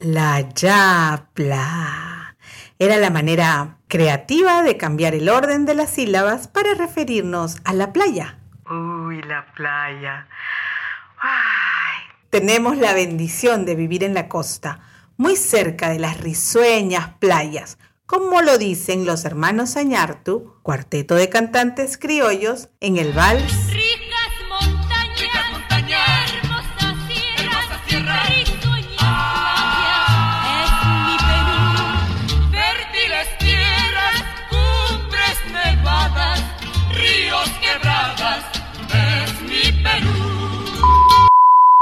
La yapla. Era la manera creativa de cambiar el orden de las sílabas para referirnos a la playa. Uy, la playa. Ay. Tenemos la bendición de vivir en la costa, muy cerca de las risueñas playas, como lo dicen los hermanos Añartu, cuarteto de cantantes criollos, en el vals.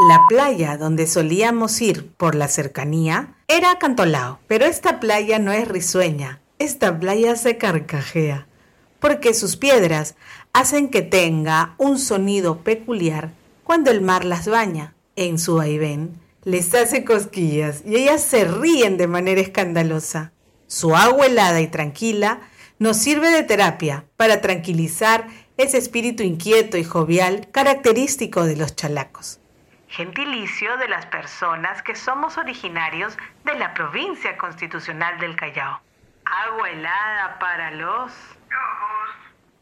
La playa donde solíamos ir por la cercanía era Cantolao, pero esta playa no es risueña, esta playa se carcajea, porque sus piedras hacen que tenga un sonido peculiar cuando el mar las baña. En su vaivén les hace cosquillas y ellas se ríen de manera escandalosa. Su agua helada y tranquila nos sirve de terapia para tranquilizar ese espíritu inquieto y jovial característico de los chalacos gentilicio de las personas que somos originarios de la provincia constitucional del Callao. Agua helada para los...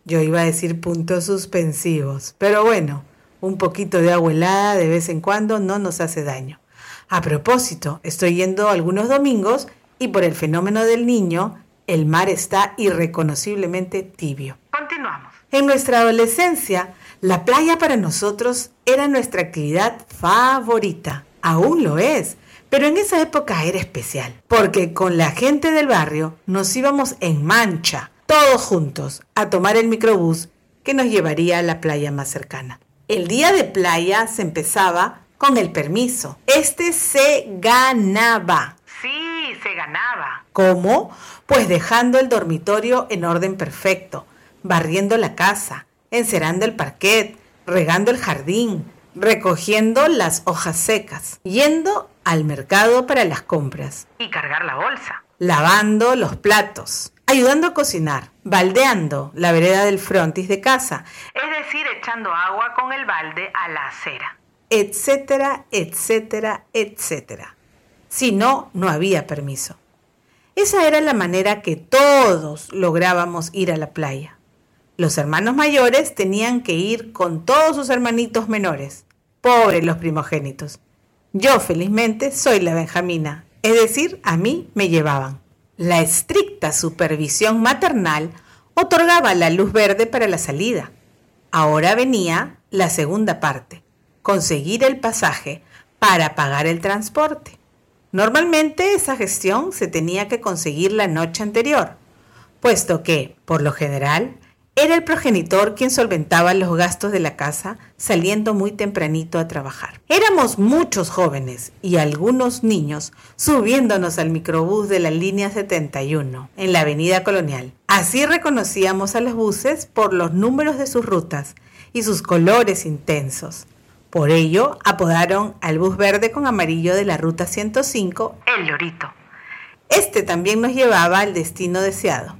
Yo iba a decir puntos suspensivos, pero bueno, un poquito de agua helada de vez en cuando no nos hace daño. A propósito, estoy yendo algunos domingos y por el fenómeno del niño, el mar está irreconociblemente tibio. Continuamos. En nuestra adolescencia, la playa para nosotros era nuestra actividad favorita. Aún lo es. Pero en esa época era especial, porque con la gente del barrio nos íbamos en mancha, todos juntos, a tomar el microbús que nos llevaría a la playa más cercana. El día de playa se empezaba con el permiso. Este se ganaba. Sí, se ganaba. ¿Cómo? Pues dejando el dormitorio en orden perfecto, barriendo la casa, encerando el parquet, regando el jardín, recogiendo las hojas secas, yendo al mercado para las compras y cargar la bolsa, lavando los platos, ayudando a cocinar, baldeando la vereda del frontis de casa, es decir, echando agua con el balde a la acera, etcétera, etcétera, etcétera. Si no, no había permiso. Esa era la manera que todos lográbamos ir a la playa. Los hermanos mayores tenían que ir con todos sus hermanitos menores. Pobres los primogénitos. Yo, felizmente, soy la Benjamina, es decir, a mí me llevaban. La estricta supervisión maternal otorgaba la luz verde para la salida. Ahora venía la segunda parte, conseguir el pasaje para pagar el transporte. Normalmente esa gestión se tenía que conseguir la noche anterior, puesto que, por lo general, era el progenitor quien solventaba los gastos de la casa saliendo muy tempranito a trabajar. Éramos muchos jóvenes y algunos niños subiéndonos al microbús de la línea 71 en la avenida colonial. Así reconocíamos a los buses por los números de sus rutas y sus colores intensos. Por ello apodaron al bus verde con amarillo de la ruta 105 el Lorito. Este también nos llevaba al destino deseado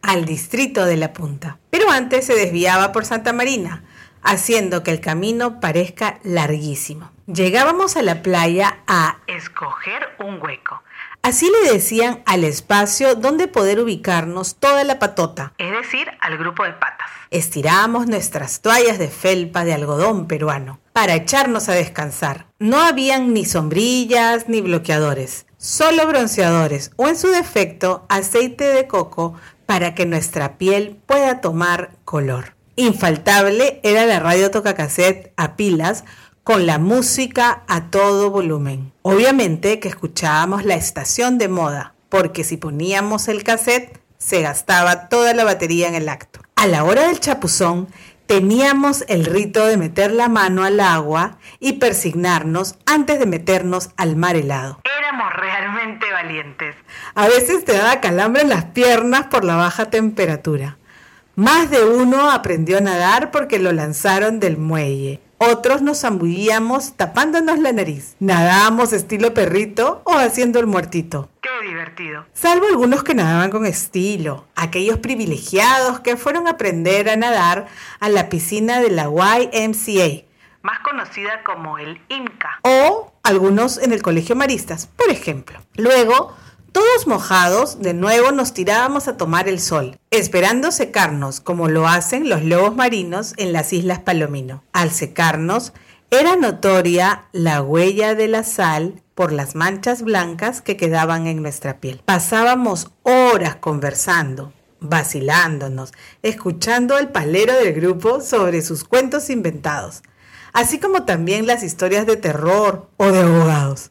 al distrito de La Punta. Pero antes se desviaba por Santa Marina, haciendo que el camino parezca larguísimo. Llegábamos a la playa a escoger un hueco. Así le decían al espacio donde poder ubicarnos toda la patota, es decir, al grupo de patas. Estirábamos nuestras toallas de felpa de algodón peruano para echarnos a descansar. No habían ni sombrillas ni bloqueadores, solo bronceadores o en su defecto aceite de coco para que nuestra piel pueda tomar color. Infaltable era la radio tocacassette a pilas con la música a todo volumen. Obviamente que escuchábamos la estación de moda, porque si poníamos el cassette se gastaba toda la batería en el acto. A la hora del chapuzón teníamos el rito de meter la mano al agua y persignarnos antes de meternos al mar helado. Éramos realmente valientes. A veces te daba calambre en las piernas por la baja temperatura. Más de uno aprendió a nadar porque lo lanzaron del muelle. Otros nos zambullíamos tapándonos la nariz. Nadábamos estilo perrito o haciendo el muertito. ¡Qué divertido! Salvo algunos que nadaban con estilo. Aquellos privilegiados que fueron a aprender a nadar a la piscina de la YMCA más conocida como el IMCA, o algunos en el Colegio Maristas, por ejemplo. Luego, todos mojados, de nuevo nos tirábamos a tomar el sol, esperando secarnos como lo hacen los lobos marinos en las Islas Palomino. Al secarnos, era notoria la huella de la sal por las manchas blancas que quedaban en nuestra piel. Pasábamos horas conversando, vacilándonos, escuchando el palero del grupo sobre sus cuentos inventados, así como también las historias de terror o de abogados.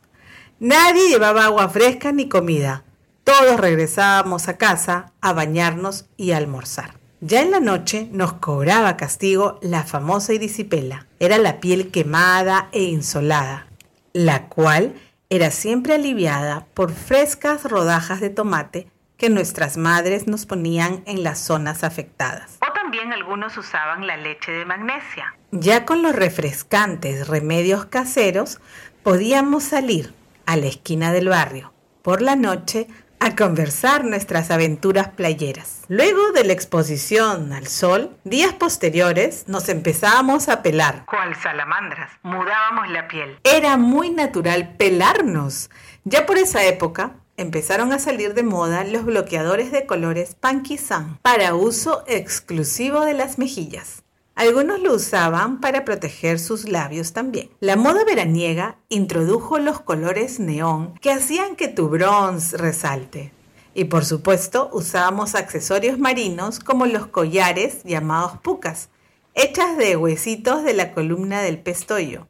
Nadie llevaba agua fresca ni comida. Todos regresábamos a casa a bañarnos y a almorzar. Ya en la noche nos cobraba castigo la famosa irisipela. Era la piel quemada e insolada, la cual era siempre aliviada por frescas rodajas de tomate que nuestras madres nos ponían en las zonas afectadas. O también algunos usaban la leche de magnesia. Ya con los refrescantes remedios caseros podíamos salir a la esquina del barrio por la noche a conversar nuestras aventuras playeras. Luego de la exposición al sol, días posteriores nos empezábamos a pelar. Cual salamandras, mudábamos la piel. Era muy natural pelarnos. Ya por esa época empezaron a salir de moda los bloqueadores de colores Punky Sun para uso exclusivo de las mejillas. Algunos lo usaban para proteger sus labios también. La moda veraniega introdujo los colores neón que hacían que tu bronce resalte. Y por supuesto usábamos accesorios marinos como los collares llamados pucas, hechas de huesitos de la columna del pestoyo.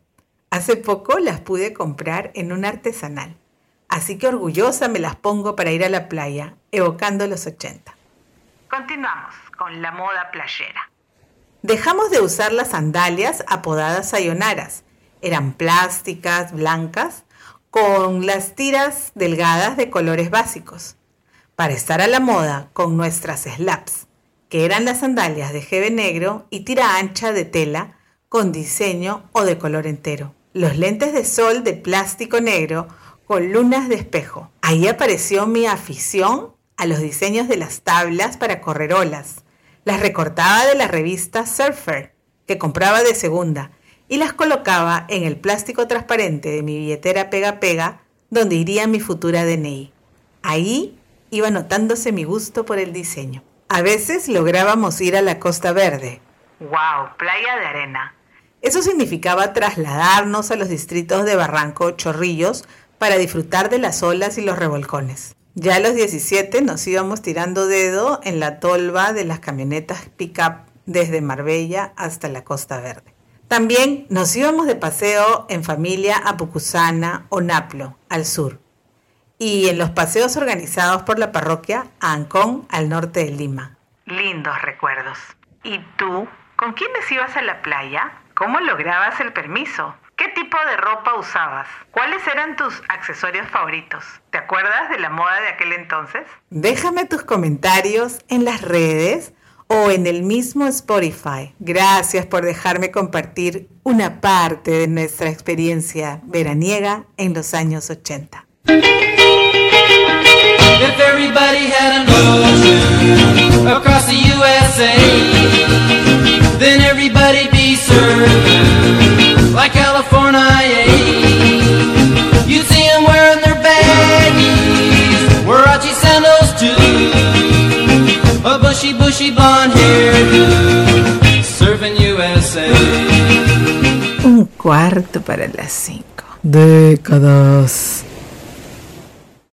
Hace poco las pude comprar en un artesanal, así que orgullosa me las pongo para ir a la playa, evocando los 80. Continuamos con la moda playera. Dejamos de usar las sandalias apodadas sayonaras. Eran plásticas, blancas, con las tiras delgadas de colores básicos. Para estar a la moda con nuestras slaps, que eran las sandalias de jeve negro y tira ancha de tela con diseño o de color entero. Los lentes de sol de plástico negro con lunas de espejo. Ahí apareció mi afición a los diseños de las tablas para correr olas las recortaba de la revista Surfer, que compraba de segunda, y las colocaba en el plástico transparente de mi billetera pega pega, donde iría mi futura DNI. Ahí iba notándose mi gusto por el diseño. A veces lográbamos ir a la Costa Verde. ¡Wow! Playa de arena. Eso significaba trasladarnos a los distritos de Barranco Chorrillos para disfrutar de las olas y los revolcones. Ya a los 17 nos íbamos tirando dedo en la tolva de las camionetas pick-up desde Marbella hasta la Costa Verde. También nos íbamos de paseo en familia a Pucusana o Naplo, al sur, y en los paseos organizados por la parroquia a Ancón, al norte de Lima. Lindos recuerdos. ¿Y tú? ¿Con quiénes ibas a la playa? ¿Cómo lograbas el permiso? ¿Qué tipo de ropa usabas? ¿Cuáles eran tus accesorios favoritos? ¿Te acuerdas de la moda de aquel entonces? Déjame tus comentarios en las redes o en el mismo Spotify. Gracias por dejarme compartir una parte de nuestra experiencia veraniega en los años 80. Like California. You'd see them wearing their baggies, Warachi sandals too, a bushy, bushy blonde hairdo, surfing USA. Un cuarto para las cinco. Décadas.